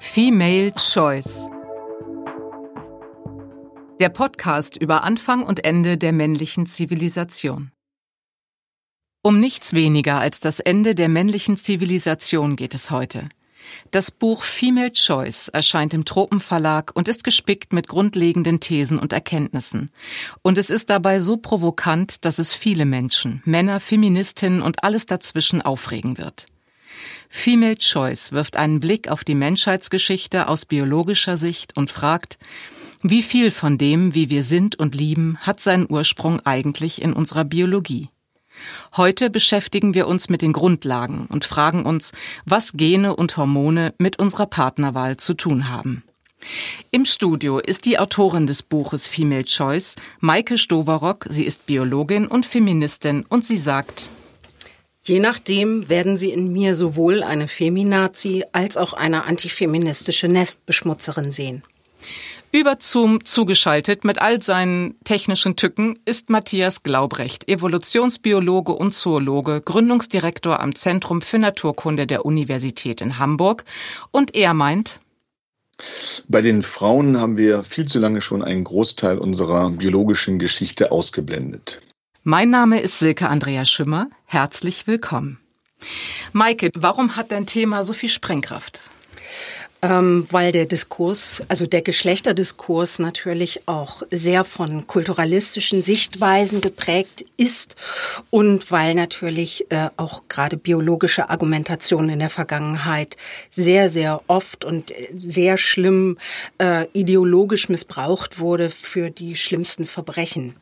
Female Choice. Der Podcast über Anfang und Ende der männlichen Zivilisation. Um nichts weniger als das Ende der männlichen Zivilisation geht es heute. Das Buch Female Choice erscheint im Tropenverlag und ist gespickt mit grundlegenden Thesen und Erkenntnissen. Und es ist dabei so provokant, dass es viele Menschen, Männer, Feministinnen und alles dazwischen aufregen wird. Female Choice wirft einen Blick auf die Menschheitsgeschichte aus biologischer Sicht und fragt, wie viel von dem, wie wir sind und lieben, hat seinen Ursprung eigentlich in unserer Biologie? Heute beschäftigen wir uns mit den Grundlagen und fragen uns, was Gene und Hormone mit unserer Partnerwahl zu tun haben. Im Studio ist die Autorin des Buches Female Choice, Maike Stoverock. Sie ist Biologin und Feministin und sie sagt, Je nachdem werden Sie in mir sowohl eine Feminazi als auch eine antifeministische Nestbeschmutzerin sehen. Über Zoom zugeschaltet mit all seinen technischen Tücken ist Matthias Glaubrecht, Evolutionsbiologe und Zoologe, Gründungsdirektor am Zentrum für Naturkunde der Universität in Hamburg. Und er meint, bei den Frauen haben wir viel zu lange schon einen Großteil unserer biologischen Geschichte ausgeblendet. Mein Name ist Silke Andrea Schimmer. Herzlich willkommen. Maike, warum hat dein Thema so viel Sprengkraft? ähm, weil der Diskurs, also der Geschlechterdiskurs natürlich auch sehr von kulturalistischen Sichtweisen geprägt ist und weil natürlich äh, auch gerade biologische Argumentation in der Vergangenheit sehr, sehr oft und sehr schlimm äh, ideologisch missbraucht wurde für die schlimmsten Verbrechen.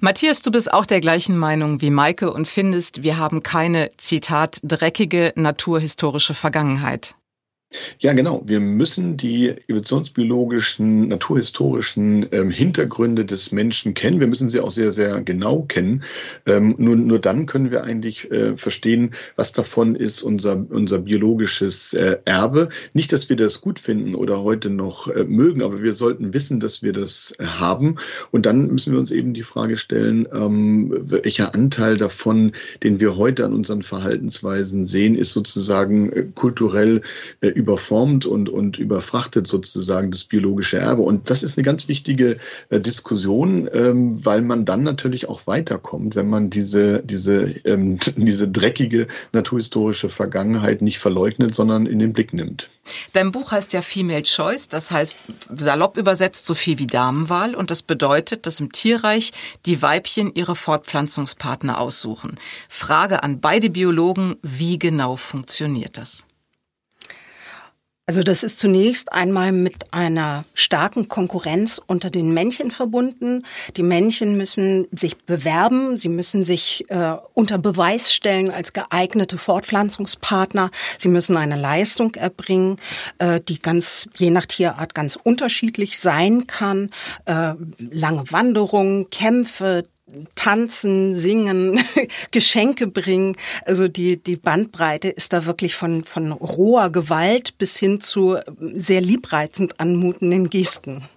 Matthias, du bist auch der gleichen Meinung wie Maike und findest, wir haben keine, Zitat, dreckige naturhistorische Vergangenheit. Ja, genau. Wir müssen die evolutionsbiologischen, naturhistorischen ähm, Hintergründe des Menschen kennen. Wir müssen sie auch sehr, sehr genau kennen. Ähm, nur, nur dann können wir eigentlich äh, verstehen, was davon ist unser, unser biologisches äh, Erbe. Nicht, dass wir das gut finden oder heute noch äh, mögen, aber wir sollten wissen, dass wir das äh, haben. Und dann müssen wir uns eben die Frage stellen, ähm, welcher Anteil davon, den wir heute an unseren Verhaltensweisen sehen, ist sozusagen äh, kulturell äh, überformt und, und überfrachtet sozusagen das biologische Erbe. Und das ist eine ganz wichtige äh, Diskussion, ähm, weil man dann natürlich auch weiterkommt, wenn man diese, diese, ähm, diese dreckige naturhistorische Vergangenheit nicht verleugnet, sondern in den Blick nimmt. Dein Buch heißt ja Female Choice, das heißt salopp übersetzt so viel wie Damenwahl und das bedeutet, dass im Tierreich die Weibchen ihre Fortpflanzungspartner aussuchen. Frage an beide Biologen, wie genau funktioniert das? Also das ist zunächst einmal mit einer starken Konkurrenz unter den Männchen verbunden. Die Männchen müssen sich bewerben, sie müssen sich äh, unter Beweis stellen als geeignete Fortpflanzungspartner. Sie müssen eine Leistung erbringen, äh, die ganz je nach Tierart ganz unterschiedlich sein kann. Äh, lange Wanderungen, Kämpfe, tanzen, singen, Geschenke bringen. Also die, die Bandbreite ist da wirklich von, von roher Gewalt bis hin zu sehr liebreizend anmutenden Gesten.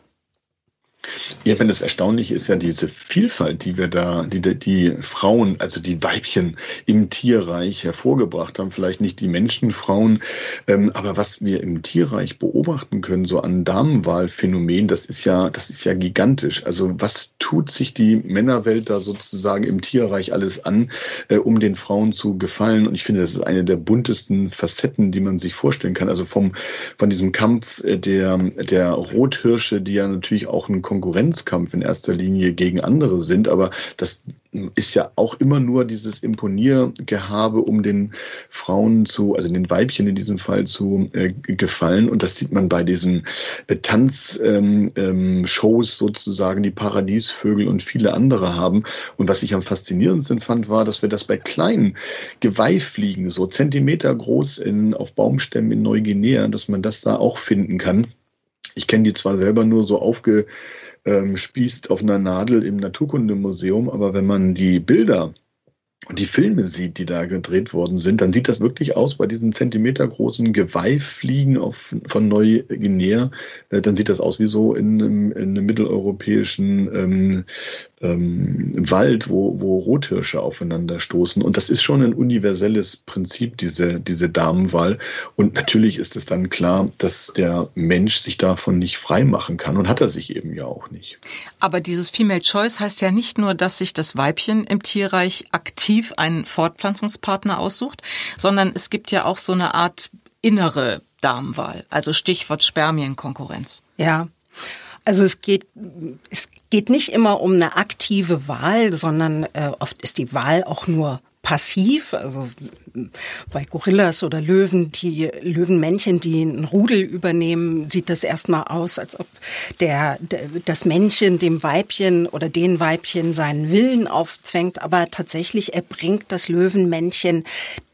Ja, wenn das Erstaunliche ist ja diese Vielfalt, die wir da, die die Frauen, also die Weibchen im Tierreich hervorgebracht haben. Vielleicht nicht die Menschenfrauen, ähm, aber was wir im Tierreich beobachten können, so an Damenwahlphänomen, das ist ja, das ist ja gigantisch. Also was tut sich die Männerwelt da sozusagen im Tierreich alles an, äh, um den Frauen zu gefallen? Und ich finde, das ist eine der buntesten Facetten, die man sich vorstellen kann. Also vom, von diesem Kampf äh, der, der Rothirsche, die ja natürlich auch ein Konkurrenzkampf in erster Linie gegen andere sind, aber das ist ja auch immer nur dieses Imponiergehabe, um den Frauen zu, also den Weibchen in diesem Fall zu äh, gefallen. Und das sieht man bei diesen äh, Tanzshows ähm, ähm, sozusagen, die Paradiesvögel und viele andere haben. Und was ich am faszinierendsten fand, war, dass wir das bei kleinen Geweihfliegen, so Zentimeter groß in, auf Baumstämmen in Neuguinea, dass man das da auch finden kann. Ich kenne die zwar selber nur so aufge ähm, spießt auf einer Nadel im Naturkundemuseum, aber wenn man die Bilder und die Filme sieht, die da gedreht worden sind, dann sieht das wirklich aus bei diesen zentimetergroßen Geweihfliegen auf, von Neuguinea. Äh, dann sieht das aus wie so in einem, in einem mitteleuropäischen ähm, ähm, Wald, wo, wo Rothirsche aufeinander stoßen. Und das ist schon ein universelles Prinzip, diese, diese Damenwahl. Und natürlich ist es dann klar, dass der Mensch sich davon nicht frei machen kann. Und hat er sich eben ja auch nicht. Aber dieses Female Choice heißt ja nicht nur, dass sich das Weibchen im Tierreich aktiv einen Fortpflanzungspartner aussucht, sondern es gibt ja auch so eine Art innere Damenwahl. Also Stichwort Spermienkonkurrenz. Ja. Also es geht, es geht nicht immer um eine aktive Wahl, sondern äh, oft ist die Wahl auch nur passiv, also bei Gorillas oder Löwen, die Löwenmännchen, die ein Rudel übernehmen, sieht das erstmal aus, als ob der, der, das Männchen dem Weibchen oder den Weibchen seinen Willen aufzwängt, aber tatsächlich erbringt das Löwenmännchen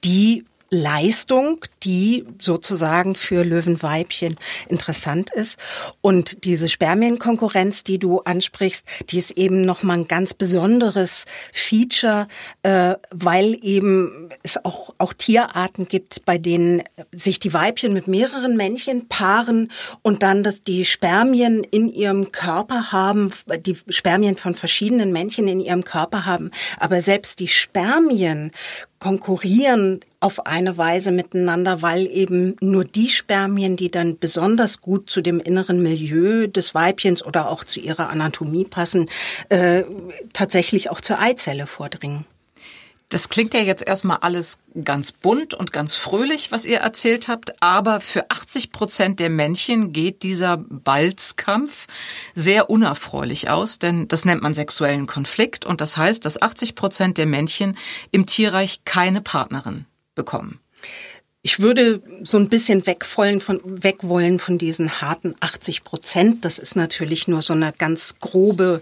die Leistung, die sozusagen für Löwenweibchen interessant ist. Und diese Spermienkonkurrenz, die du ansprichst, die ist eben nochmal ein ganz besonderes Feature, äh, weil eben es auch, auch Tierarten gibt, bei denen sich die Weibchen mit mehreren Männchen paaren und dann dass die Spermien in ihrem Körper haben, die Spermien von verschiedenen Männchen in ihrem Körper haben. Aber selbst die Spermien konkurrieren auf eine Weise miteinander, weil eben nur die Spermien, die dann besonders gut zu dem inneren Milieu des Weibchens oder auch zu ihrer Anatomie passen, äh, tatsächlich auch zur Eizelle vordringen. Das klingt ja jetzt erstmal alles ganz bunt und ganz fröhlich, was ihr erzählt habt, aber für 80 Prozent der Männchen geht dieser Balzkampf sehr unerfreulich aus, denn das nennt man sexuellen Konflikt und das heißt, dass 80 Prozent der Männchen im Tierreich keine Partnerin bekommen ich würde so ein bisschen weg wollen von, weg wollen von diesen harten 80 Prozent. Das ist natürlich nur so eine ganz grobe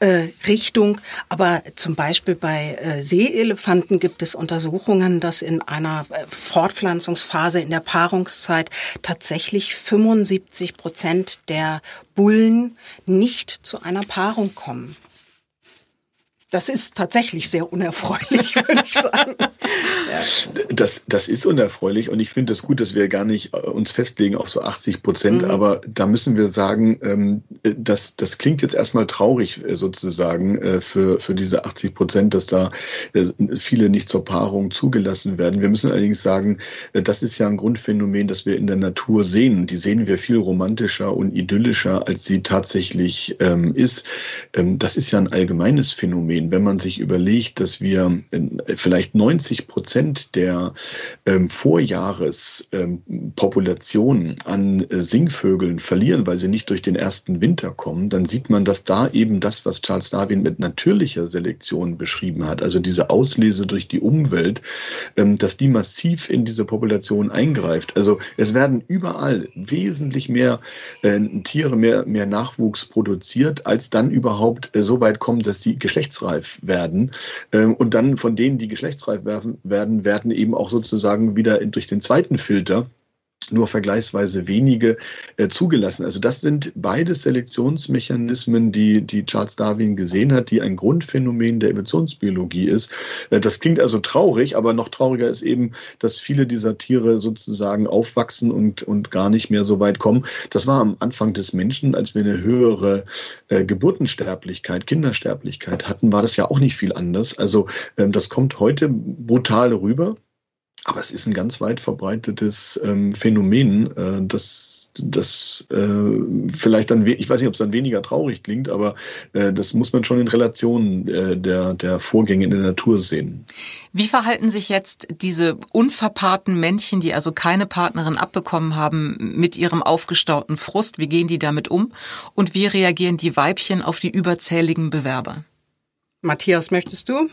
äh, Richtung. Aber zum Beispiel bei äh, Seeelefanten gibt es Untersuchungen, dass in einer äh, Fortpflanzungsphase in der Paarungszeit tatsächlich 75 Prozent der Bullen nicht zu einer Paarung kommen. Das ist tatsächlich sehr unerfreulich, würde ich sagen. Das, das ist unerfreulich und ich finde es das gut, dass wir gar nicht äh, uns festlegen auf so 80 Prozent, mhm. aber da müssen wir sagen, ähm, das, das klingt jetzt erstmal traurig äh, sozusagen äh, für, für diese 80 Prozent, dass da viele nicht zur Paarung zugelassen werden. Wir müssen allerdings sagen, das ist ja ein Grundphänomen, das wir in der Natur sehen. Die sehen wir viel romantischer und idyllischer, als sie tatsächlich ähm, ist. Ähm, das ist ja ein allgemeines Phänomen. Wenn man sich überlegt, dass wir vielleicht 90 Prozent der ähm, Vorjahrespopulation ähm, an äh, Singvögeln verlieren, weil sie nicht durch den ersten Winter kommen, dann sieht man, dass da eben das, was Charles Darwin mit natürlicher Selektion beschrieben hat, also diese Auslese durch die Umwelt, ähm, dass die massiv in diese Population eingreift. Also es werden überall wesentlich mehr äh, Tiere, mehr, mehr Nachwuchs produziert, als dann überhaupt äh, so weit kommen, dass sie geschlechtsreif werden. Ähm, und dann von denen, die geschlechtsreif werden, werden eben auch sozusagen wieder durch den zweiten Filter nur vergleichsweise wenige äh, zugelassen. Also das sind beide Selektionsmechanismen, die, die Charles Darwin gesehen hat, die ein Grundphänomen der Evolutionsbiologie ist. Äh, das klingt also traurig, aber noch trauriger ist eben, dass viele dieser Tiere sozusagen aufwachsen und, und gar nicht mehr so weit kommen. Das war am Anfang des Menschen, als wir eine höhere äh, Geburtensterblichkeit, Kindersterblichkeit hatten, war das ja auch nicht viel anders. Also ähm, das kommt heute brutal rüber. Aber es ist ein ganz weit verbreitetes ähm, Phänomen, äh, das, das äh, vielleicht dann, ich weiß nicht, ob es dann weniger traurig klingt, aber äh, das muss man schon in Relation äh, der, der Vorgänge in der Natur sehen. Wie verhalten sich jetzt diese unverpaarten Männchen, die also keine Partnerin abbekommen haben, mit ihrem aufgestauten Frust? Wie gehen die damit um? Und wie reagieren die Weibchen auf die überzähligen Bewerber? Matthias, möchtest du?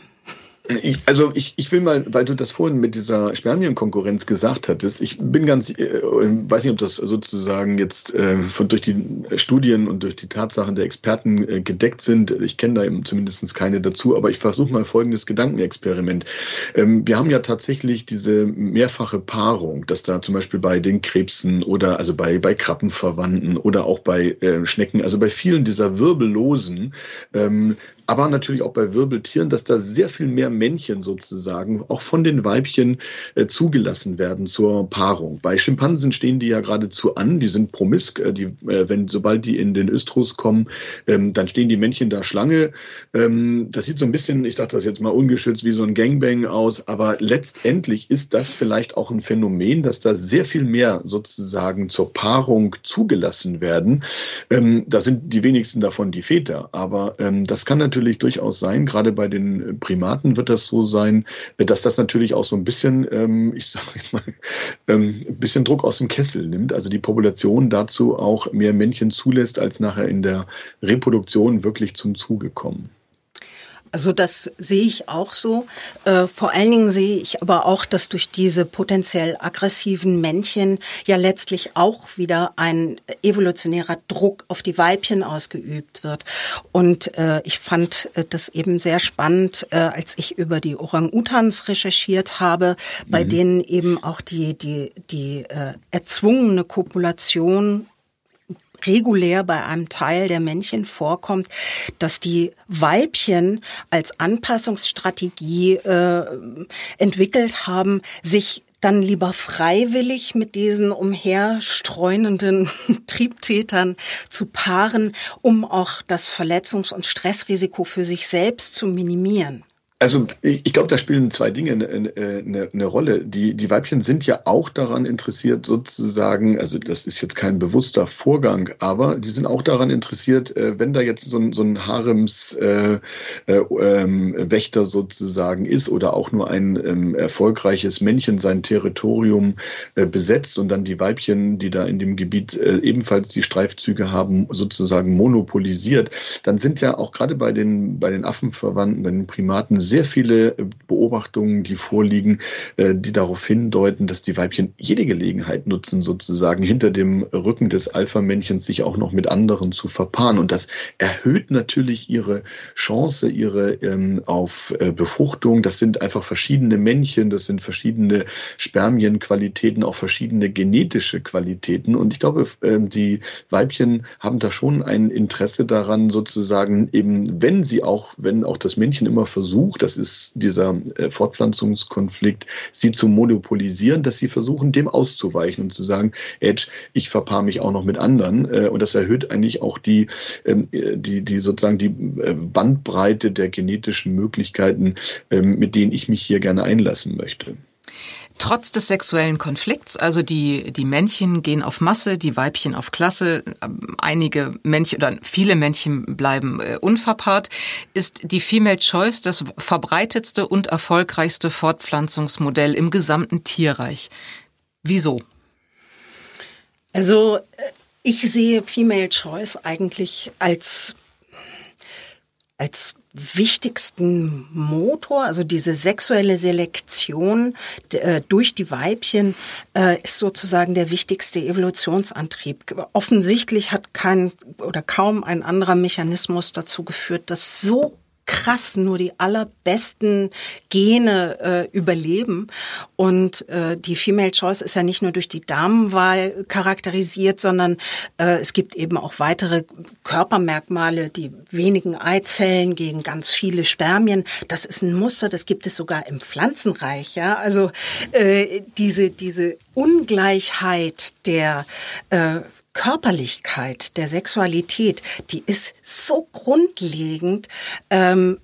Ich, also ich, ich will mal, weil du das vorhin mit dieser Spermienkonkurrenz gesagt hattest, ich bin ganz, äh, weiß nicht, ob das sozusagen jetzt äh, von, durch die Studien und durch die Tatsachen der Experten äh, gedeckt sind. Ich kenne da eben zumindest keine dazu, aber ich versuche mal folgendes Gedankenexperiment. Ähm, wir haben ja tatsächlich diese mehrfache Paarung, dass da zum Beispiel bei den Krebsen oder also bei, bei Krabbenverwandten oder auch bei äh, Schnecken, also bei vielen dieser wirbellosen ähm, aber natürlich auch bei Wirbeltieren, dass da sehr viel mehr Männchen sozusagen auch von den Weibchen äh, zugelassen werden zur Paarung. Bei Schimpansen stehen die ja geradezu an, die sind promisk, äh, die, äh, wenn sobald die in den Östrus kommen, ähm, dann stehen die Männchen da Schlange. Ähm, das sieht so ein bisschen, ich sage das jetzt mal ungeschützt, wie so ein Gangbang aus, aber letztendlich ist das vielleicht auch ein Phänomen, dass da sehr viel mehr sozusagen zur Paarung zugelassen werden. Ähm, da sind die wenigsten davon die Väter, aber ähm, das kann natürlich durchaus sein, gerade bei den Primaten wird das so sein, dass das natürlich auch so ein bisschen, ähm, ich sage jetzt mal, ähm, ein bisschen Druck aus dem Kessel nimmt, also die Population dazu auch mehr Männchen zulässt, als nachher in der Reproduktion wirklich zum Zuge kommen. Also das sehe ich auch so. Äh, vor allen Dingen sehe ich aber auch, dass durch diese potenziell aggressiven Männchen ja letztlich auch wieder ein evolutionärer Druck auf die Weibchen ausgeübt wird. Und äh, ich fand äh, das eben sehr spannend, äh, als ich über die Orang-Utans recherchiert habe, bei mhm. denen eben auch die, die, die erzwungene Kopulation regulär bei einem Teil der Männchen vorkommt, dass die Weibchen als Anpassungsstrategie äh, entwickelt haben, sich dann lieber freiwillig mit diesen umherstreunenden Triebtätern zu paaren, um auch das Verletzungs- und Stressrisiko für sich selbst zu minimieren. Also ich, glaube, da spielen zwei Dinge eine, eine, eine, Rolle. Die, die Weibchen sind ja auch daran interessiert, sozusagen, also das ist jetzt kein bewusster Vorgang, aber die sind auch daran interessiert, äh, wenn da jetzt so ein, so ein Haremswächter äh, äh, sozusagen ist oder auch nur ein ähm, erfolgreiches Männchen sein Territorium äh, besetzt und dann die Weibchen, die da in dem Gebiet äh, ebenfalls die Streifzüge haben, sozusagen monopolisiert, dann sind ja auch gerade bei den, bei den Affenverwandten, bei den Primaten sehr viele äh, Beobachtungen, die vorliegen, äh, die darauf hindeuten, dass die Weibchen jede Gelegenheit nutzen, sozusagen hinter dem Rücken des Alpha-Männchens sich auch noch mit anderen zu verpaaren. Und das erhöht natürlich ihre Chance, ihre ähm, auf äh, Befruchtung. Das sind einfach verschiedene Männchen, das sind verschiedene Spermienqualitäten, auch verschiedene genetische Qualitäten. Und ich glaube, äh, die Weibchen haben da schon ein Interesse daran, sozusagen eben, wenn sie auch, wenn auch das Männchen immer versucht, das ist dieser äh, Fortpflanzungskonflikt, sie zu monopolisieren, dass sie versuchen, dem auszuweichen und zu sagen, Edge, ich verpaare mich auch noch mit anderen. Äh, und das erhöht eigentlich auch die, ähm, die, die sozusagen die äh, Bandbreite der genetischen Möglichkeiten, ähm, mit denen ich mich hier gerne einlassen möchte. Trotz des sexuellen Konflikts, also die, die Männchen gehen auf Masse, die Weibchen auf Klasse, einige Männchen oder viele Männchen bleiben äh, unverpaart, ist die Female Choice das verbreitetste und erfolgreichste Fortpflanzungsmodell im gesamten Tierreich. Wieso? Also äh, ich sehe Female Choice eigentlich als als wichtigsten Motor, also diese sexuelle Selektion äh, durch die Weibchen äh, ist sozusagen der wichtigste Evolutionsantrieb. Offensichtlich hat kein oder kaum ein anderer Mechanismus dazu geführt, dass so krass nur die allerbesten Gene äh, überleben. Und äh, die Female Choice ist ja nicht nur durch die Damenwahl charakterisiert, sondern äh, es gibt eben auch weitere Körpermerkmale, die wenigen Eizellen gegen ganz viele Spermien. Das ist ein Muster, das gibt es sogar im Pflanzenreich. Ja, also äh, diese diese Ungleichheit der äh, Körperlichkeit der Sexualität, die ist so grundlegend ähm,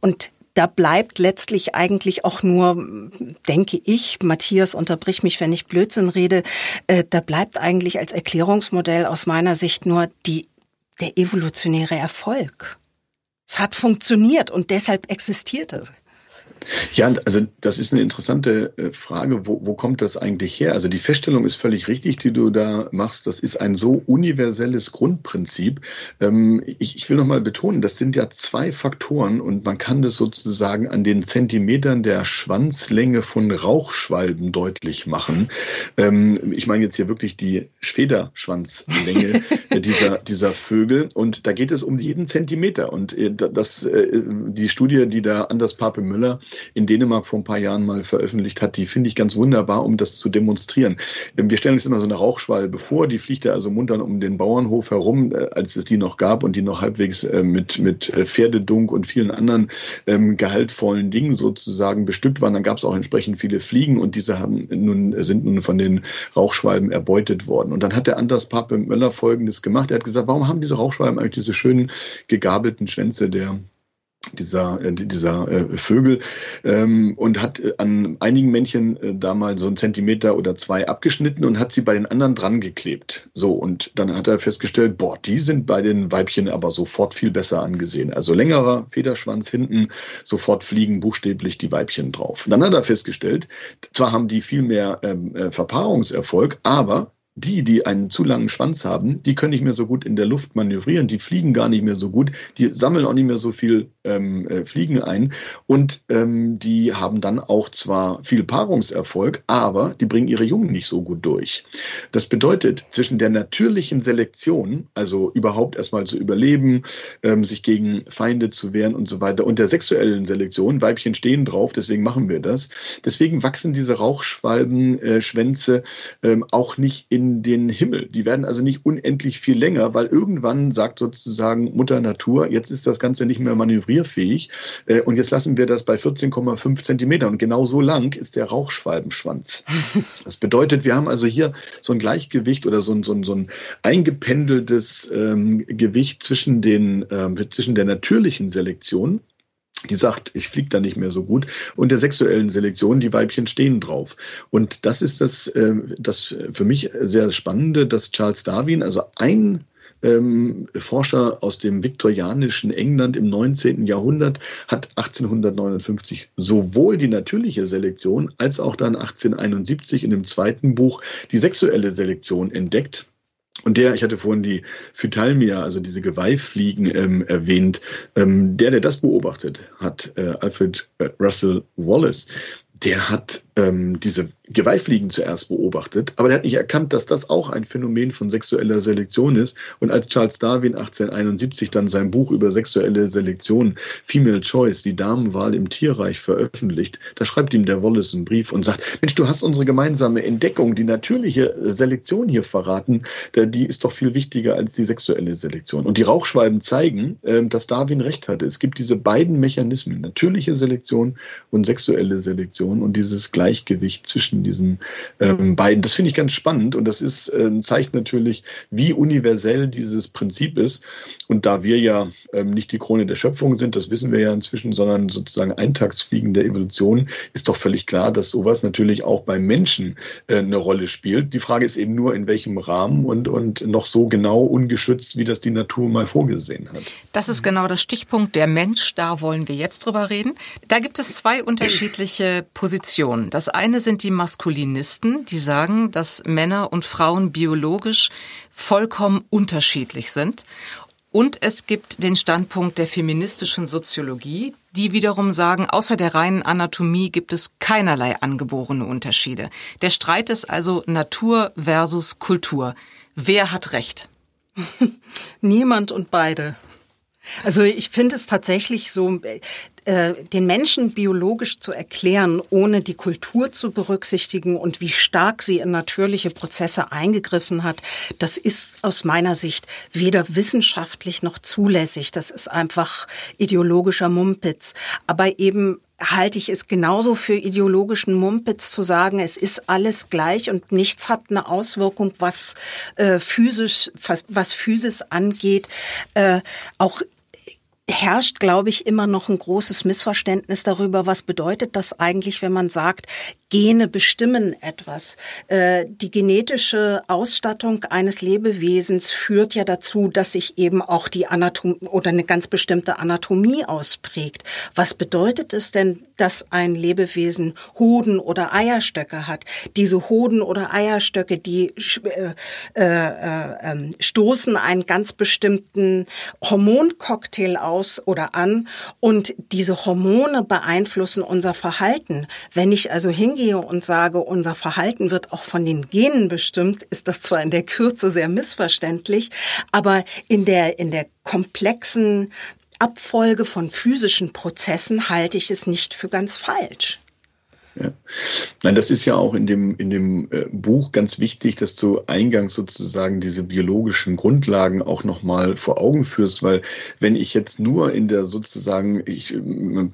und da bleibt letztlich eigentlich auch nur, denke ich, Matthias, unterbrich mich, wenn ich Blödsinn rede, äh, da bleibt eigentlich als Erklärungsmodell aus meiner Sicht nur die, der evolutionäre Erfolg. Es hat funktioniert und deshalb existiert es. Ja, also das ist eine interessante äh, Frage. Wo, wo kommt das eigentlich her? Also die Feststellung ist völlig richtig, die du da machst. Das ist ein so universelles Grundprinzip. Ähm, ich, ich will nochmal betonen, das sind ja zwei Faktoren und man kann das sozusagen an den Zentimetern der Schwanzlänge von Rauchschwalben deutlich machen. Ähm, ich meine jetzt hier wirklich die Schwederschwanzlänge dieser, dieser Vögel und da geht es um jeden Zentimeter. Und äh, das, äh, die Studie, die da Anders Pape Müller in Dänemark vor ein paar Jahren mal veröffentlicht hat, die finde ich ganz wunderbar, um das zu demonstrieren. Wir stellen uns immer so eine Rauchschwalbe vor, die fliegt ja also munter um den Bauernhof herum, äh, als es die noch gab und die noch halbwegs äh, mit, mit äh, Pferdedunk und vielen anderen ähm, gehaltvollen Dingen sozusagen bestückt waren. Dann gab es auch entsprechend viele Fliegen und diese haben nun, sind nun von den Rauchschwalben erbeutet worden. Und dann hat der Anders Pape Möller Folgendes gemacht. Er hat gesagt, warum haben diese Rauchschwalben eigentlich diese schönen gegabelten Schwänze der dieser, äh, dieser äh, Vögel ähm, und hat äh, an einigen Männchen äh, da mal so einen Zentimeter oder zwei abgeschnitten und hat sie bei den anderen dran geklebt. So, und dann hat er festgestellt, boah, die sind bei den Weibchen aber sofort viel besser angesehen. Also längerer Federschwanz hinten, sofort fliegen buchstäblich die Weibchen drauf. Dann hat er festgestellt, zwar haben die viel mehr ähm, äh, Verpaarungserfolg, aber die, die einen zu langen Schwanz haben, die können nicht mehr so gut in der Luft manövrieren, die fliegen gar nicht mehr so gut, die sammeln auch nicht mehr so viel ähm, äh, Fliegen ein und ähm, die haben dann auch zwar viel Paarungserfolg, aber die bringen ihre Jungen nicht so gut durch. Das bedeutet, zwischen der natürlichen Selektion, also überhaupt erstmal zu überleben, ähm, sich gegen Feinde zu wehren und so weiter, und der sexuellen Selektion, Weibchen stehen drauf, deswegen machen wir das, deswegen wachsen diese Rauchschwalbenschwänze äh, ähm, auch nicht in den Himmel. Die werden also nicht unendlich viel länger, weil irgendwann sagt sozusagen Mutter Natur, jetzt ist das Ganze nicht mehr manövrierfähig äh, und jetzt lassen wir das bei 14,5 Zentimeter und genau so lang ist der Rauchschwalbenschwanz. Das bedeutet, wir haben also hier so ein Gleichgewicht oder so ein, so ein, so ein eingependeltes ähm, Gewicht zwischen, den, ähm, zwischen der natürlichen Selektion die sagt, ich fliege da nicht mehr so gut. Und der sexuellen Selektion, die Weibchen stehen drauf. Und das ist das, äh, das für mich sehr Spannende, dass Charles Darwin, also ein ähm, Forscher aus dem viktorianischen England im 19. Jahrhundert hat 1859 sowohl die natürliche Selektion als auch dann 1871 in dem zweiten Buch die sexuelle Selektion entdeckt. Und der, ich hatte vorhin die Phytalmia, also diese Geweihfliegen ähm, erwähnt, ähm, der, der das beobachtet hat, äh, Alfred äh, Russell Wallace, der hat ähm, diese Geweihfliegen zuerst beobachtet, aber der hat nicht erkannt, dass das auch ein Phänomen von sexueller Selektion ist. Und als Charles Darwin 1871 dann sein Buch über sexuelle Selektion, Female Choice, die Damenwahl im Tierreich veröffentlicht, da schreibt ihm der Wallace einen Brief und sagt, Mensch, du hast unsere gemeinsame Entdeckung, die natürliche Selektion hier verraten, die ist doch viel wichtiger als die sexuelle Selektion. Und die Rauchschwalben zeigen, ähm, dass Darwin recht hatte. Es gibt diese beiden Mechanismen, natürliche Selektion und sexuelle Selektion und dieses Gleichgewicht zwischen diesen ähm, beiden. Das finde ich ganz spannend und das ist, äh, zeigt natürlich, wie universell dieses Prinzip ist. Und da wir ja ähm, nicht die Krone der Schöpfung sind, das wissen wir ja inzwischen, sondern sozusagen Eintagsfliegen der Evolution, ist doch völlig klar, dass sowas natürlich auch beim Menschen äh, eine Rolle spielt. Die Frage ist eben nur, in welchem Rahmen und, und noch so genau ungeschützt, wie das die Natur mal vorgesehen hat. Das ist genau das Stichpunkt. Der Mensch, da wollen wir jetzt drüber reden. Da gibt es zwei unterschiedliche Positionen. Das eine sind die Maskulinisten, die sagen, dass Männer und Frauen biologisch vollkommen unterschiedlich sind. Und es gibt den Standpunkt der feministischen Soziologie, die wiederum sagen, außer der reinen Anatomie gibt es keinerlei angeborene Unterschiede. Der Streit ist also Natur versus Kultur. Wer hat recht? Niemand und beide. Also ich finde es tatsächlich so, äh, den Menschen biologisch zu erklären, ohne die Kultur zu berücksichtigen und wie stark sie in natürliche Prozesse eingegriffen hat, das ist aus meiner Sicht weder wissenschaftlich noch zulässig. Das ist einfach ideologischer Mumpitz. Aber eben halte ich es genauso für ideologischen Mumpitz zu sagen, es ist alles gleich und nichts hat eine Auswirkung, was äh, physisch, was, was Physis angeht. Äh, auch herrscht, glaube ich, immer noch ein großes Missverständnis darüber, was bedeutet das eigentlich, wenn man sagt, Gene bestimmen etwas. Äh, die genetische Ausstattung eines Lebewesens führt ja dazu, dass sich eben auch die Anatomie oder eine ganz bestimmte Anatomie ausprägt. Was bedeutet es denn, dass ein Lebewesen Hoden oder Eierstöcke hat? Diese Hoden oder Eierstöcke, die äh, äh, ähm, stoßen einen ganz bestimmten Hormoncocktail aus oder an und diese Hormone beeinflussen unser Verhalten. Wenn ich also hingehe hingehe und sage, unser Verhalten wird auch von den Genen bestimmt, ist das zwar in der Kürze sehr missverständlich, aber in der, in der komplexen Abfolge von physischen Prozessen halte ich es nicht für ganz falsch. Ja. Nein, das ist ja auch in dem, in dem äh, Buch ganz wichtig, dass du eingangs sozusagen diese biologischen Grundlagen auch nochmal vor Augen führst, weil wenn ich jetzt nur in der sozusagen, ich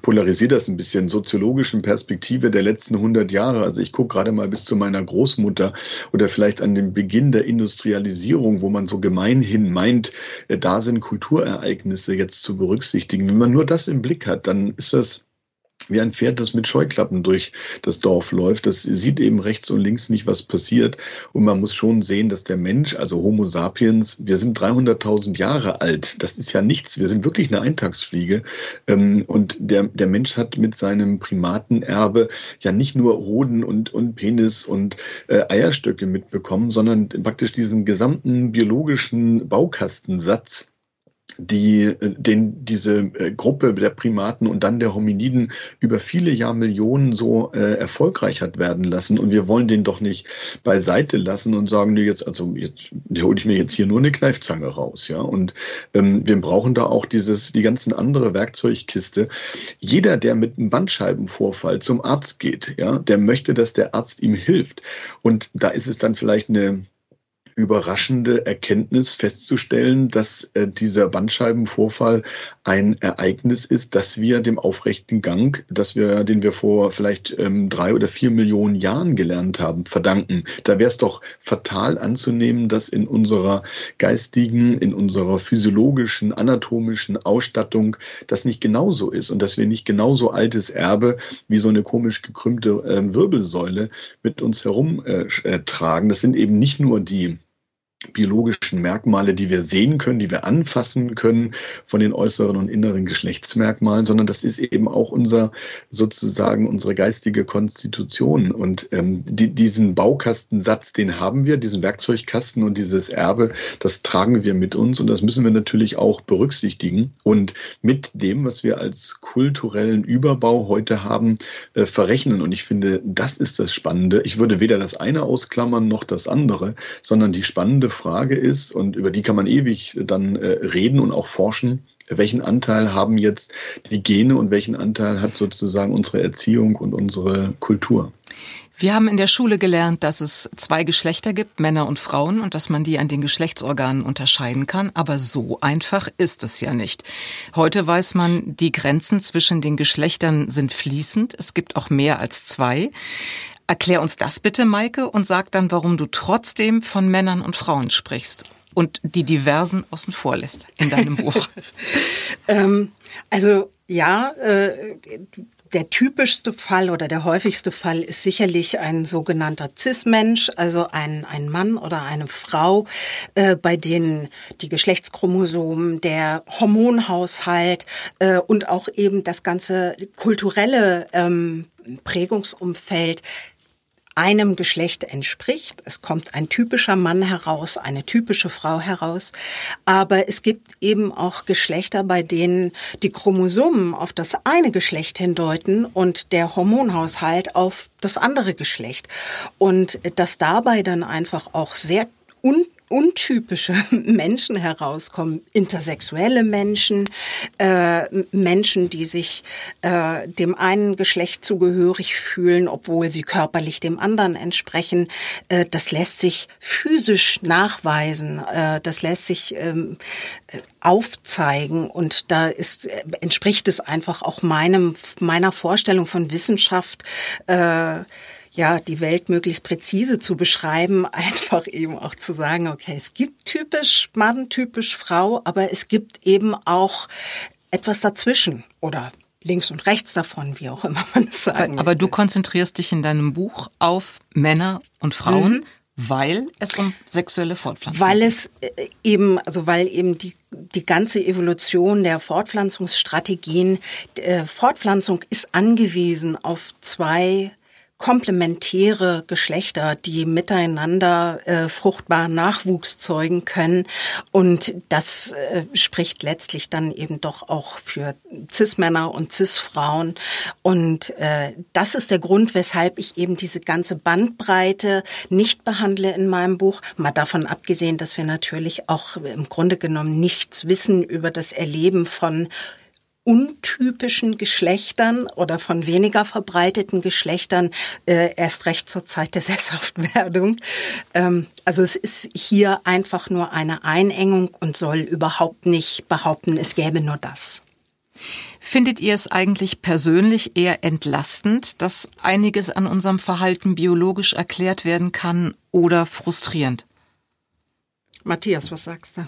polarisiere das ein bisschen, soziologischen Perspektive der letzten 100 Jahre, also ich gucke gerade mal bis zu meiner Großmutter oder vielleicht an den Beginn der Industrialisierung, wo man so gemeinhin meint, äh, da sind Kulturereignisse jetzt zu berücksichtigen. Wenn man nur das im Blick hat, dann ist das wie ein Pferd, das mit Scheuklappen durch das Dorf läuft. Das sieht eben rechts und links nicht, was passiert. Und man muss schon sehen, dass der Mensch, also Homo sapiens, wir sind 300.000 Jahre alt. Das ist ja nichts. Wir sind wirklich eine Eintagsfliege. Ähm, und der, der Mensch hat mit seinem Primatenerbe ja nicht nur Hoden und, und Penis und äh, Eierstöcke mitbekommen, sondern praktisch diesen gesamten biologischen Baukastensatz die den diese äh, Gruppe der Primaten und dann der Hominiden über viele Jahrmillionen so äh, erfolgreich hat werden lassen. Und wir wollen den doch nicht beiseite lassen und sagen, nee, jetzt also jetzt hole ich mir jetzt hier nur eine Kneifzange raus, ja. Und ähm, wir brauchen da auch dieses die ganzen andere Werkzeugkiste. Jeder, der mit einem Bandscheibenvorfall zum Arzt geht, ja, der möchte, dass der Arzt ihm hilft. Und da ist es dann vielleicht eine überraschende Erkenntnis festzustellen, dass äh, dieser Bandscheibenvorfall ein Ereignis ist, dass wir dem aufrechten Gang, dass wir, den wir vor vielleicht ähm, drei oder vier Millionen Jahren gelernt haben, verdanken. Da wäre es doch fatal anzunehmen, dass in unserer geistigen, in unserer physiologischen, anatomischen Ausstattung das nicht genauso ist und dass wir nicht genauso altes Erbe wie so eine komisch gekrümmte äh, Wirbelsäule mit uns herumtragen. Äh, das sind eben nicht nur die biologischen Merkmale, die wir sehen können, die wir anfassen können von den äußeren und inneren Geschlechtsmerkmalen, sondern das ist eben auch unser sozusagen unsere geistige Konstitution. Und ähm, die, diesen Baukastensatz, den haben wir, diesen Werkzeugkasten und dieses Erbe, das tragen wir mit uns und das müssen wir natürlich auch berücksichtigen. Und mit dem, was wir als kulturellen Überbau heute haben, äh, verrechnen. Und ich finde, das ist das Spannende. Ich würde weder das eine ausklammern noch das andere, sondern die spannende Frage ist, und über die kann man ewig dann äh, reden und auch forschen, welchen Anteil haben jetzt die Gene und welchen Anteil hat sozusagen unsere Erziehung und unsere Kultur? Wir haben in der Schule gelernt, dass es zwei Geschlechter gibt, Männer und Frauen, und dass man die an den Geschlechtsorganen unterscheiden kann. Aber so einfach ist es ja nicht. Heute weiß man, die Grenzen zwischen den Geschlechtern sind fließend. Es gibt auch mehr als zwei. Erklär uns das bitte, Maike, und sag dann, warum du trotzdem von Männern und Frauen sprichst und die Diversen außen vor lässt in deinem Buch. ähm, also ja, äh, der typischste Fall oder der häufigste Fall ist sicherlich ein sogenannter Cis-Mensch, also ein, ein Mann oder eine Frau, äh, bei denen die Geschlechtschromosomen, der Hormonhaushalt äh, und auch eben das ganze kulturelle ähm, Prägungsumfeld einem Geschlecht entspricht. Es kommt ein typischer Mann heraus, eine typische Frau heraus. Aber es gibt eben auch Geschlechter, bei denen die Chromosomen auf das eine Geschlecht hindeuten und der Hormonhaushalt auf das andere Geschlecht. Und dass dabei dann einfach auch sehr un untypische Menschen herauskommen, intersexuelle Menschen, äh, Menschen, die sich äh, dem einen Geschlecht zugehörig fühlen, obwohl sie körperlich dem anderen entsprechen. Äh, das lässt sich physisch nachweisen, äh, das lässt sich ähm, aufzeigen und da ist äh, entspricht es einfach auch meinem meiner Vorstellung von Wissenschaft. Äh, ja, die Welt möglichst präzise zu beschreiben, einfach eben auch zu sagen, okay, es gibt typisch Mann, typisch Frau, aber es gibt eben auch etwas dazwischen oder links und rechts davon, wie auch immer man es sagen Aber, aber du konzentrierst dich in deinem Buch auf Männer und Frauen. Mhm. Weil es um sexuelle Fortpflanzung geht. Weil es äh, eben, also weil eben die, die ganze Evolution der Fortpflanzungsstrategien, äh, Fortpflanzung ist angewiesen auf zwei komplementäre Geschlechter, die miteinander äh, fruchtbaren Nachwuchs zeugen können. Und das äh, spricht letztlich dann eben doch auch für Cis-Männer und Cis-Frauen. Und äh, das ist der Grund, weshalb ich eben diese ganze Bandbreite nicht behandle in meinem Buch. Mal davon abgesehen, dass wir natürlich auch im Grunde genommen nichts wissen über das Erleben von untypischen Geschlechtern oder von weniger verbreiteten Geschlechtern, äh, erst recht zur Zeit der Sesshaftwerdung. Ähm, also es ist hier einfach nur eine Einengung und soll überhaupt nicht behaupten, es gäbe nur das. Findet ihr es eigentlich persönlich eher entlastend, dass einiges an unserem Verhalten biologisch erklärt werden kann oder frustrierend? Matthias, was sagst du?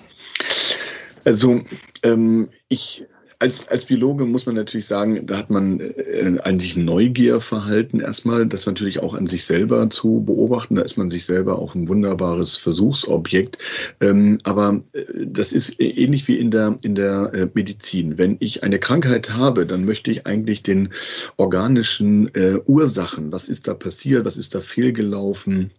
Also ähm, ich als, als Biologe muss man natürlich sagen, da hat man äh, eigentlich Neugierverhalten erstmal, das natürlich auch an sich selber zu beobachten. Da ist man sich selber auch ein wunderbares Versuchsobjekt. Ähm, aber äh, das ist ähnlich wie in der, in der äh, Medizin. Wenn ich eine Krankheit habe, dann möchte ich eigentlich den organischen äh, Ursachen, was ist da passiert, was ist da fehlgelaufen,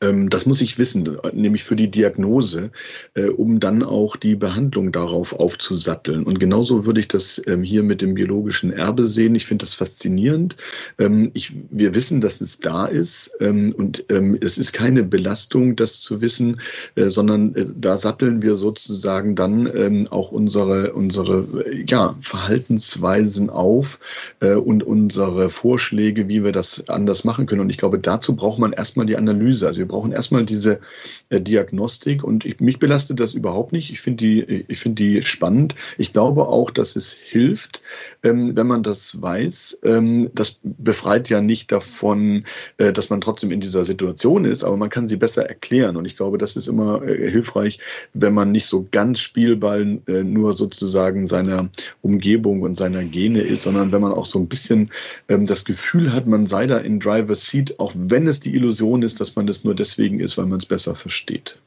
das muss ich wissen, nämlich für die Diagnose, äh, um dann auch die Behandlung darauf aufzusatteln. Und genauso würde ich das ähm, hier mit dem biologischen Erbe sehen. Ich finde das faszinierend. Ähm, ich, wir wissen, dass es da ist und es ist keine Belastung, das zu wissen, äh, sondern äh, da satteln wir sozusagen dann auch unsere, unsere ja, Verhaltensweisen auf und unsere Vorschläge, wie wir das anders machen können. Und ich glaube, dazu braucht man erstmal die Analyse. Also wir brauchen erstmal diese äh, Diagnostik und ich, mich belastet das überhaupt nicht. Ich finde die, ich die spannend. Ich glaube auch, dass es hilft, ähm, wenn man das weiß. Ähm, das befreit ja nicht davon, äh, dass man trotzdem in dieser Situation ist, aber man kann sie besser erklären. Und ich glaube, das ist immer äh, hilfreich, wenn man nicht so ganz Spielball nur sozusagen seiner Umgebung und seiner Gene ist, sondern wenn man auch so ein bisschen ähm, das Gefühl hat, man sei da in Driver's Seat, auch wenn es die Illusion ist, dass man das nur deswegen ist, weil man es besser versteht.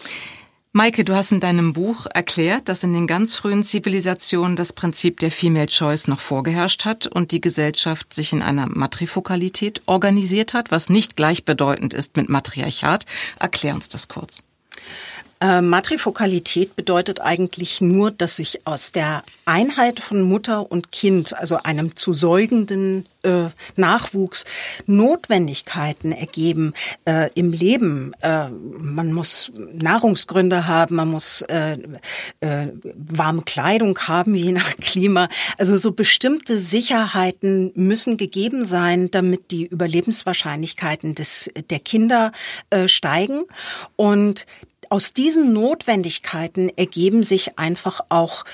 Maike, du hast in deinem Buch erklärt, dass in den ganz frühen Zivilisationen das Prinzip der Female Choice noch vorgeherrscht hat und die Gesellschaft sich in einer Matrifokalität organisiert hat, was nicht gleichbedeutend ist mit Matriarchat. Erklär uns das kurz. Äh, Matrifokalität bedeutet eigentlich nur, dass sich aus der Einheit von Mutter und Kind, also einem zu säugenden äh, Nachwuchs, Notwendigkeiten ergeben äh, im Leben. Äh, man muss Nahrungsgründe haben, man muss äh, äh, warme Kleidung haben, je nach Klima. Also so bestimmte Sicherheiten müssen gegeben sein, damit die Überlebenswahrscheinlichkeiten des, der Kinder steigen. Und aus diesen Notwendigkeiten ergeben sich einfach auch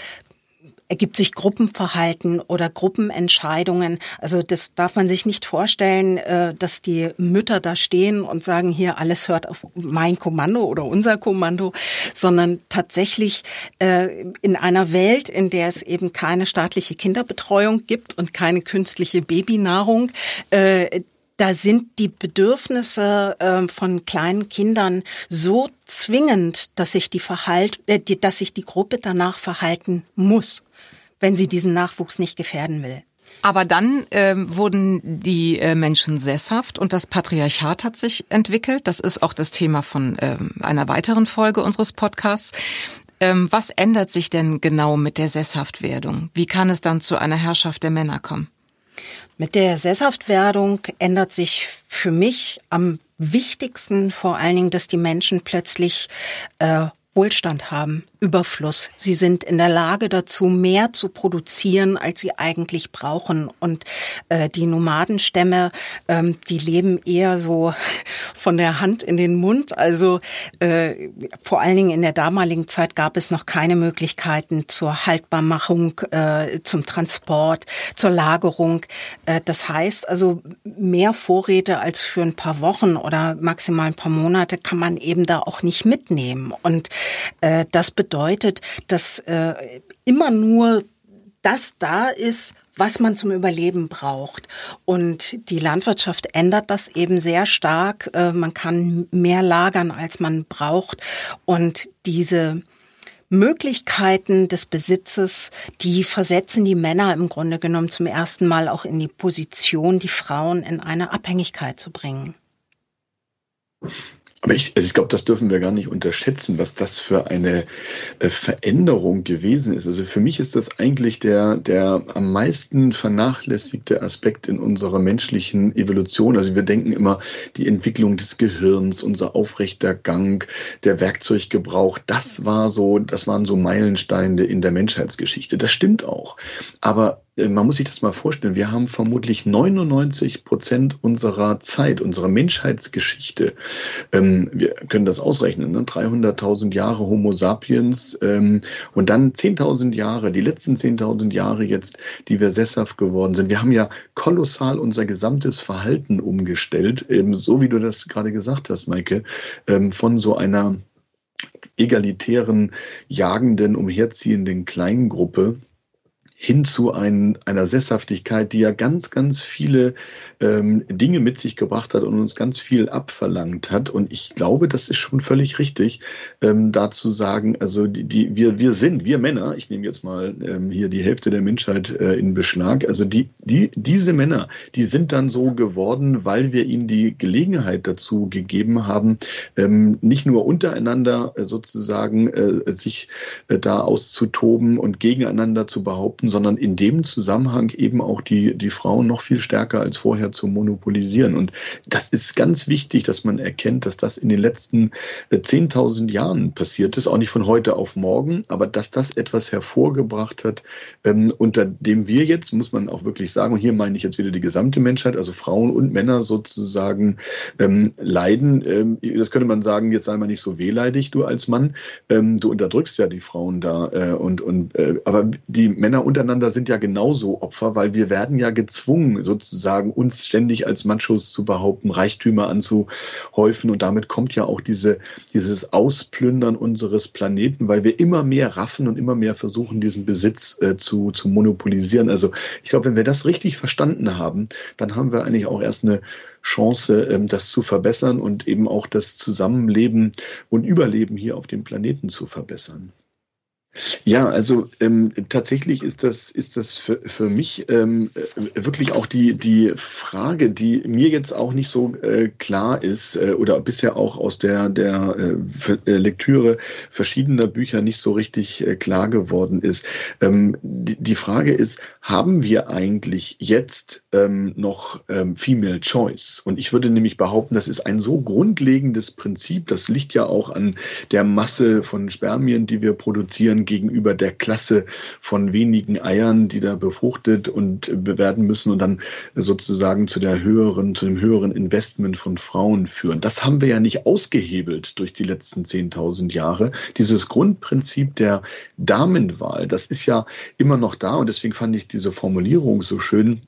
ergibt sich Gruppenverhalten oder Gruppenentscheidungen. Also das darf man sich nicht vorstellen, äh, dass die Mütter da stehen und sagen, hier alles hört auf mein Kommando oder unser Kommando, sondern tatsächlich äh, in einer Welt, in der es eben keine staatliche Kinderbetreuung gibt und keine künstliche Babynahrung, äh, da sind die Bedürfnisse äh, von kleinen Kindern so zwingend, dass sich die Verhalt, äh, die, dass sich die Gruppe danach verhalten muss, wenn sie diesen Nachwuchs nicht gefährden will. Aber dann ähm, wurden die äh, Menschen sesshaft und das Patriarchat hat sich entwickelt. Das ist auch das Thema von ähm, einer weiteren Folge unseres Podcasts. Ähm, was ändert sich denn genau mit der Sesshaftwerdung? Wie kann es dann zu einer Herrschaft der Männer kommen? Mit der Sesshaftwerdung ändert sich für mich am wichtigsten vor allen Dingen, dass die Menschen plötzlich äh, Wohlstand haben, Überfluss. Sie sind in der Lage dazu, mehr zu produzieren, als sie eigentlich brauchen. Und äh, die Nomadenstämme, ähm, die leben eher so von der Hand in den Mund. Also äh, vor allen Dingen in der damaligen Zeit gab es noch keine Möglichkeiten zur Haltbarmachung, äh, zum Transport, zur Lagerung. Äh, das heißt also, mehr Vorräte als für ein paar Wochen oder maximal ein paar Monate kann man eben da auch nicht mitnehmen. Und das bedeutet, dass äh, immer nur das da ist, was man zum Überleben braucht. Und die Landwirtschaft ändert das eben sehr stark. Äh, man kann mehr lagern, als man braucht. Und diese Möglichkeiten des Besitzes, die versetzen die Männer im Grunde genommen zum ersten Mal auch in die Position, die Frauen in eine Abhängigkeit zu bringen. Aber ich, also ich glaube, das dürfen wir gar nicht unterschätzen, was das für eine äh, Veränderung gewesen ist. Also für mich ist das eigentlich der, der am meisten vernachlässigte Aspekt in unserer menschlichen Evolution. Also wir denken immer, die Entwicklung des Gehirns, unser aufrechter Gang, der Werkzeuggebrauch, das war so, das waren so Meilensteine in der Menschheitsgeschichte. Das stimmt auch. Aber man muss sich das mal vorstellen, wir haben vermutlich 99 Prozent unserer Zeit, unserer Menschheitsgeschichte, ähm, wir können das ausrechnen, ne? 300.000 Jahre Homo sapiens ähm, und dann 10.000 Jahre, die letzten 10.000 Jahre jetzt, die wir sesshaft geworden sind. Wir haben ja kolossal unser gesamtes Verhalten umgestellt, eben so wie du das gerade gesagt hast, Maike, ähm, von so einer egalitären, jagenden, umherziehenden Kleingruppe hin zu ein, einer Sesshaftigkeit, die ja ganz, ganz viele ähm, Dinge mit sich gebracht hat und uns ganz viel abverlangt hat. Und ich glaube, das ist schon völlig richtig, ähm, da zu sagen, also die, die, wir, wir sind, wir Männer, ich nehme jetzt mal ähm, hier die Hälfte der Menschheit äh, in Beschlag, also die, die, diese Männer, die sind dann so geworden, weil wir ihnen die Gelegenheit dazu gegeben haben, ähm, nicht nur untereinander äh, sozusagen äh, sich äh, da auszutoben und gegeneinander zu behaupten, sondern in dem Zusammenhang eben auch die, die Frauen noch viel stärker als vorher zu monopolisieren. Und das ist ganz wichtig, dass man erkennt, dass das in den letzten 10.000 äh, Jahren passiert ist, auch nicht von heute auf morgen, aber dass das etwas hervorgebracht hat, ähm, unter dem wir jetzt, muss man auch wirklich sagen, und hier meine ich jetzt wieder die gesamte Menschheit, also Frauen und Männer sozusagen ähm, leiden. Ähm, das könnte man sagen, jetzt sei mal nicht so wehleidig, du als Mann. Du unterdrückst ja die Frauen da. Äh, und, und, äh, aber die Männer unter untereinander sind ja genauso Opfer, weil wir werden ja gezwungen, sozusagen uns ständig als Machos zu behaupten, Reichtümer anzuhäufen. Und damit kommt ja auch diese, dieses Ausplündern unseres Planeten, weil wir immer mehr raffen und immer mehr versuchen, diesen Besitz äh, zu, zu monopolisieren. Also ich glaube, wenn wir das richtig verstanden haben, dann haben wir eigentlich auch erst eine Chance, ähm, das zu verbessern und eben auch das Zusammenleben und Überleben hier auf dem Planeten zu verbessern. Ja, also ähm, tatsächlich ist das, ist das für, für mich ähm, äh, wirklich auch die, die Frage, die mir jetzt auch nicht so äh, klar ist äh, oder bisher auch aus der, der äh, Lektüre verschiedener Bücher nicht so richtig äh, klar geworden ist. Ähm, die, die Frage ist, haben wir eigentlich jetzt ähm, noch ähm, Female Choice? Und ich würde nämlich behaupten, das ist ein so grundlegendes Prinzip, das liegt ja auch an der Masse von Spermien, die wir produzieren gegenüber der Klasse von wenigen Eiern, die da befruchtet und werden müssen und dann sozusagen zu der höheren, zu dem höheren Investment von Frauen führen. Das haben wir ja nicht ausgehebelt durch die letzten 10.000 Jahre. Dieses Grundprinzip der Damenwahl, das ist ja immer noch da und deswegen fand ich diese Formulierung so schön,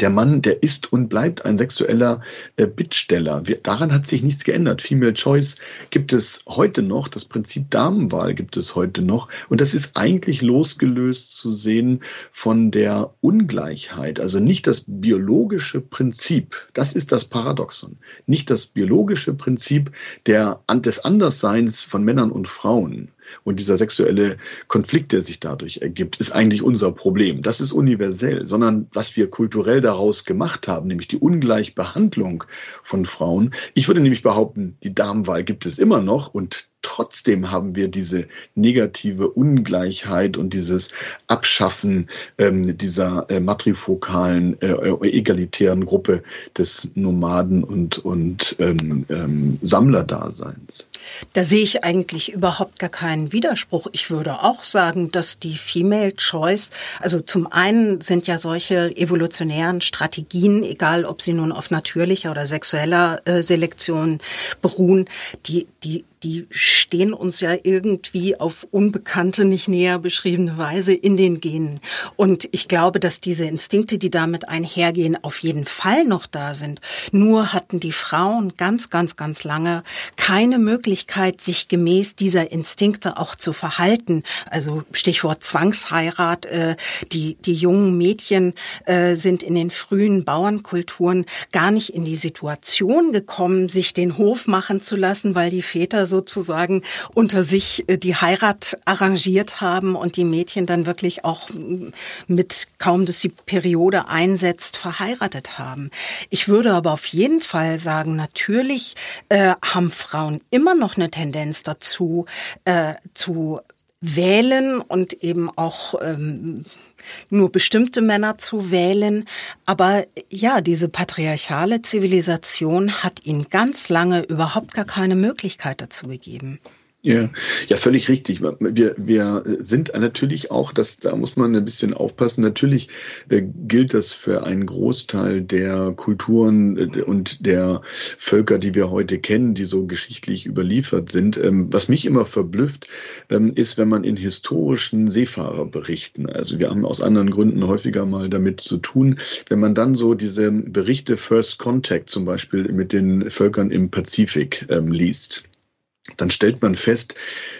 der Mann, der ist und bleibt ein sexueller äh, Bittsteller. Wir, daran hat sich nichts geändert. Female Choice gibt es heute noch, das Prinzip Damenwahl gibt es heute noch. Und das ist eigentlich losgelöst zu sehen von der Ungleichheit. Also nicht das biologische Prinzip, das ist das Paradoxon. Nicht das biologische Prinzip der, des Andersseins von Männern und Frauen und dieser sexuelle Konflikt, der sich dadurch ergibt, ist eigentlich unser Problem. Das ist universell, sondern was wir kulturell daraus gemacht haben, nämlich die Ungleichbehandlung von Frauen. Ich würde nämlich behaupten, die Damenwahl gibt es immer noch und trotzdem haben wir diese negative Ungleichheit und dieses Abschaffen ähm, dieser äh, matrifokalen, äh, egalitären Gruppe des Nomaden- und, und ähm, ähm, Sammlerdaseins. Da sehe ich eigentlich überhaupt gar keinen Widerspruch. Ich würde auch sagen, dass die Female Choice, also zum einen sind ja solche evolutionären Strategien, egal ob sie nun auf natürlicher oder sexueller äh, Selektion beruhen, die, die die stehen uns ja irgendwie auf unbekannte, nicht näher beschriebene Weise in den Genen. Und ich glaube, dass diese Instinkte, die damit einhergehen, auf jeden Fall noch da sind. Nur hatten die Frauen ganz, ganz, ganz lange keine Möglichkeit, sich gemäß dieser Instinkte auch zu verhalten. Also Stichwort Zwangsheirat. Äh, die, die jungen Mädchen äh, sind in den frühen Bauernkulturen gar nicht in die Situation gekommen, sich den Hof machen zu lassen, weil die Väter sozusagen unter sich äh, die Heirat arrangiert haben und die Mädchen dann wirklich auch mit kaum, dass die Periode einsetzt, verheiratet haben. Ich würde aber auf jeden Fall sagen, natürlich äh, haben Frauen immer noch eine Tendenz dazu, äh, zu wählen und eben auch ähm, nur bestimmte Männer zu wählen. Aber ja, diese patriarchale Zivilisation hat ihnen ganz lange überhaupt gar keine Möglichkeit dazu gegeben. Ja, ja, völlig richtig. Wir, wir sind natürlich auch, das, da muss man ein bisschen aufpassen. Natürlich äh, gilt das für einen Großteil der Kulturen äh, und der Völker, die wir heute kennen, die so geschichtlich überliefert sind. Ähm, was mich immer verblüfft, ähm, ist, wenn man in historischen Seefahrerberichten, also wir haben aus anderen Gründen häufiger mal damit zu tun, wenn man dann so diese Berichte First Contact zum Beispiel mit den Völkern im Pazifik ähm, liest dann stellt man fest,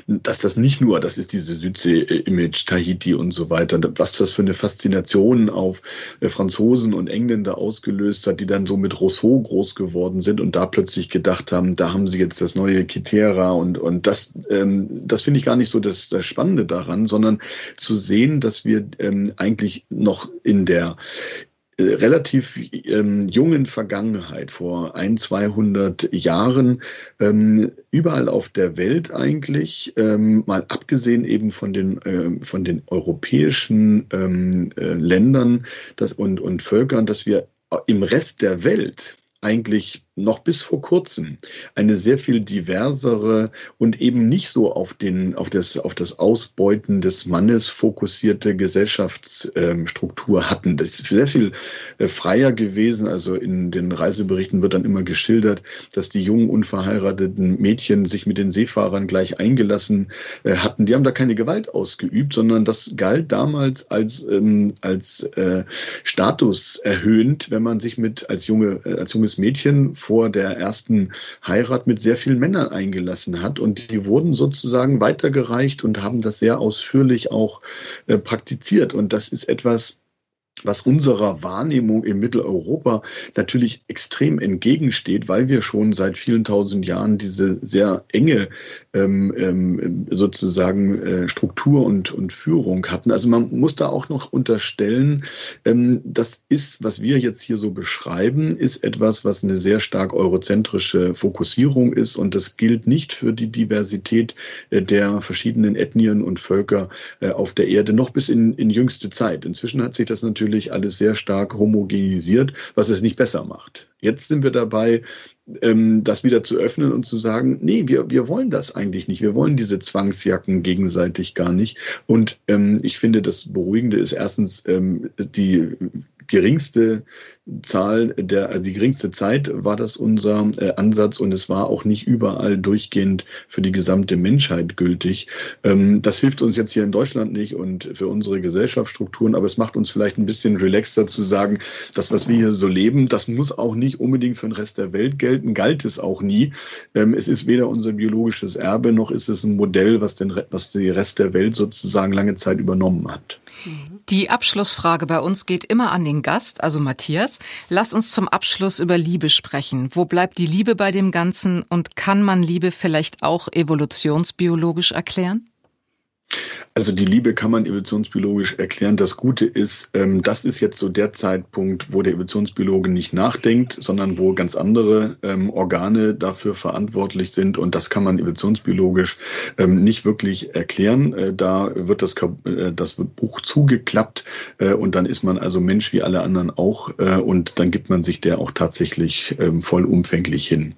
dass das nicht nur, das ist diese Südsee-Image, Tahiti und so weiter, was das für eine Faszination auf äh, Franzosen und Engländer ausgelöst hat, die dann so mit Rousseau groß geworden sind und da plötzlich gedacht haben, da haben sie jetzt das neue Kitera und, und das, ähm, das finde ich gar nicht so das, das Spannende daran, sondern zu sehen, dass wir ähm, eigentlich noch in der relativ ähm, jungen Vergangenheit, vor ein, 200 Jahren, ähm, überall auf der Welt eigentlich, ähm, mal abgesehen eben von den, äh, von den europäischen ähm, äh, Ländern das, und, und Völkern, dass wir im Rest der Welt eigentlich noch bis vor kurzem eine sehr viel diversere und eben nicht so auf, den, auf, das, auf das Ausbeuten des Mannes fokussierte Gesellschaftsstruktur hatten. Das ist sehr viel äh, freier gewesen. Also in den Reiseberichten wird dann immer geschildert, dass die jungen unverheirateten Mädchen sich mit den Seefahrern gleich eingelassen äh, hatten. Die haben da keine Gewalt ausgeübt, sondern das galt damals als, ähm, als äh, Status erhöhend, wenn man sich mit als junge, äh, als junges Mädchen vor der ersten Heirat mit sehr vielen Männern eingelassen hat. Und die wurden sozusagen weitergereicht und haben das sehr ausführlich auch äh, praktiziert. Und das ist etwas, was unserer Wahrnehmung in Mitteleuropa natürlich extrem entgegensteht, weil wir schon seit vielen tausend Jahren diese sehr enge ähm, ähm, sozusagen äh, Struktur und, und Führung hatten. Also man muss da auch noch unterstellen, ähm, das ist, was wir jetzt hier so beschreiben, ist etwas, was eine sehr stark eurozentrische Fokussierung ist und das gilt nicht für die Diversität äh, der verschiedenen Ethnien und Völker äh, auf der Erde noch bis in, in jüngste Zeit. Inzwischen hat sich das natürlich alles sehr stark homogenisiert, was es nicht besser macht. Jetzt sind wir dabei, ähm, das wieder zu öffnen und zu sagen, nee, wir, wir wollen das eigentlich nicht. Wir wollen diese Zwangsjacken gegenseitig gar nicht. Und ähm, ich finde, das Beruhigende ist erstens ähm, die geringste Zahl, der, die geringste Zeit war das unser äh, Ansatz und es war auch nicht überall durchgehend für die gesamte Menschheit gültig. Ähm, das hilft uns jetzt hier in Deutschland nicht und für unsere Gesellschaftsstrukturen, aber es macht uns vielleicht ein bisschen relaxter zu sagen, das, was wir hier so leben, das muss auch nicht unbedingt für den Rest der Welt gelten, galt es auch nie. Ähm, es ist weder unser biologisches Erbe, noch ist es ein Modell, was den, was die Rest der Welt sozusagen lange Zeit übernommen hat. Die Abschlussfrage bei uns geht immer an den Gast, also Matthias. Lass uns zum Abschluss über Liebe sprechen. Wo bleibt die Liebe bei dem Ganzen und kann man Liebe vielleicht auch evolutionsbiologisch erklären? Also die Liebe kann man evolutionsbiologisch erklären. Das Gute ist, ähm, das ist jetzt so der Zeitpunkt, wo der Evolutionsbiologe nicht nachdenkt, sondern wo ganz andere ähm, Organe dafür verantwortlich sind. Und das kann man evolutionsbiologisch ähm, nicht wirklich erklären. Äh, da wird das, äh, das Buch zugeklappt äh, und dann ist man also Mensch wie alle anderen auch. Äh, und dann gibt man sich der auch tatsächlich ähm, vollumfänglich hin.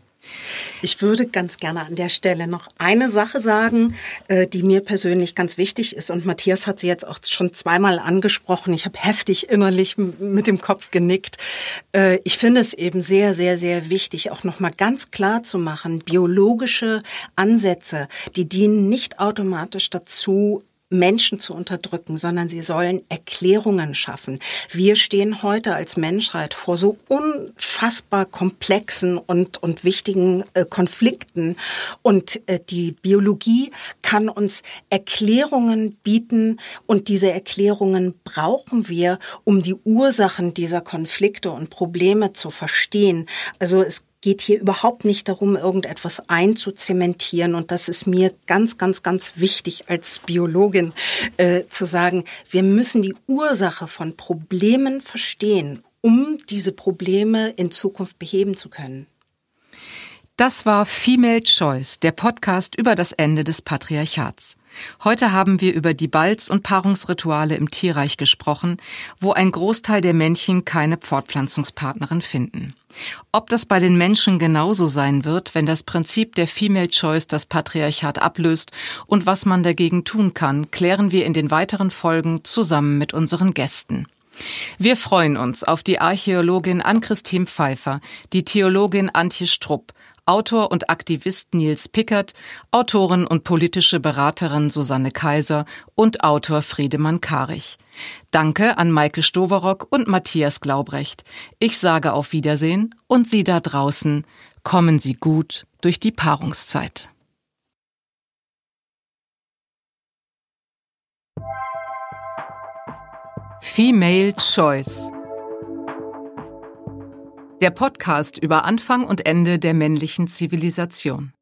Ich würde ganz gerne an der Stelle noch eine Sache sagen, äh, die mir persönlich ganz wichtig ist. Und Matthias hat sie jetzt auch schon zweimal angesprochen. Ich habe heftig innerlich mit dem Kopf genickt. Äh, ich finde es eben sehr, sehr, sehr wichtig, auch noch mal ganz klar zu machen, biologische Ansätze, die dienen nicht automatisch dazu, Menschen zu unterdrücken, sondern sie sollen Erklärungen schaffen. Wir stehen heute als Menschheit vor so unfassbar komplexen und, und wichtigen äh, Konflikten. Und äh, die Biologie kann uns Erklärungen bieten und diese Erklärungen brauchen wir, um die Ursachen dieser Konflikte und Probleme zu verstehen. Also es geht hier überhaupt nicht darum, irgendetwas einzuzementieren. Und das ist mir ganz, ganz, ganz wichtig als Biologin äh, zu sagen, wir müssen die Ursache von Problemen verstehen, um diese Probleme in Zukunft beheben zu können. Das war Female Choice, der Podcast über das Ende des Patriarchats. Heute haben wir über die Balz- und Paarungsrituale im Tierreich gesprochen, wo ein Großteil der Männchen keine Fortpflanzungspartnerin finden. Ob das bei den Menschen genauso sein wird, wenn das Prinzip der Female Choice das Patriarchat ablöst und was man dagegen tun kann, klären wir in den weiteren Folgen zusammen mit unseren Gästen. Wir freuen uns auf die Archäologin Ann-Christine Pfeiffer, die Theologin Antje Strupp, Autor und Aktivist Nils Pickert, Autorin und politische Beraterin Susanne Kaiser und Autor Friedemann Karich. Danke an Maike Stoverock und Matthias Glaubrecht. Ich sage auf Wiedersehen und Sie da draußen, kommen Sie gut durch die Paarungszeit. Female Choice der Podcast über Anfang und Ende der männlichen Zivilisation.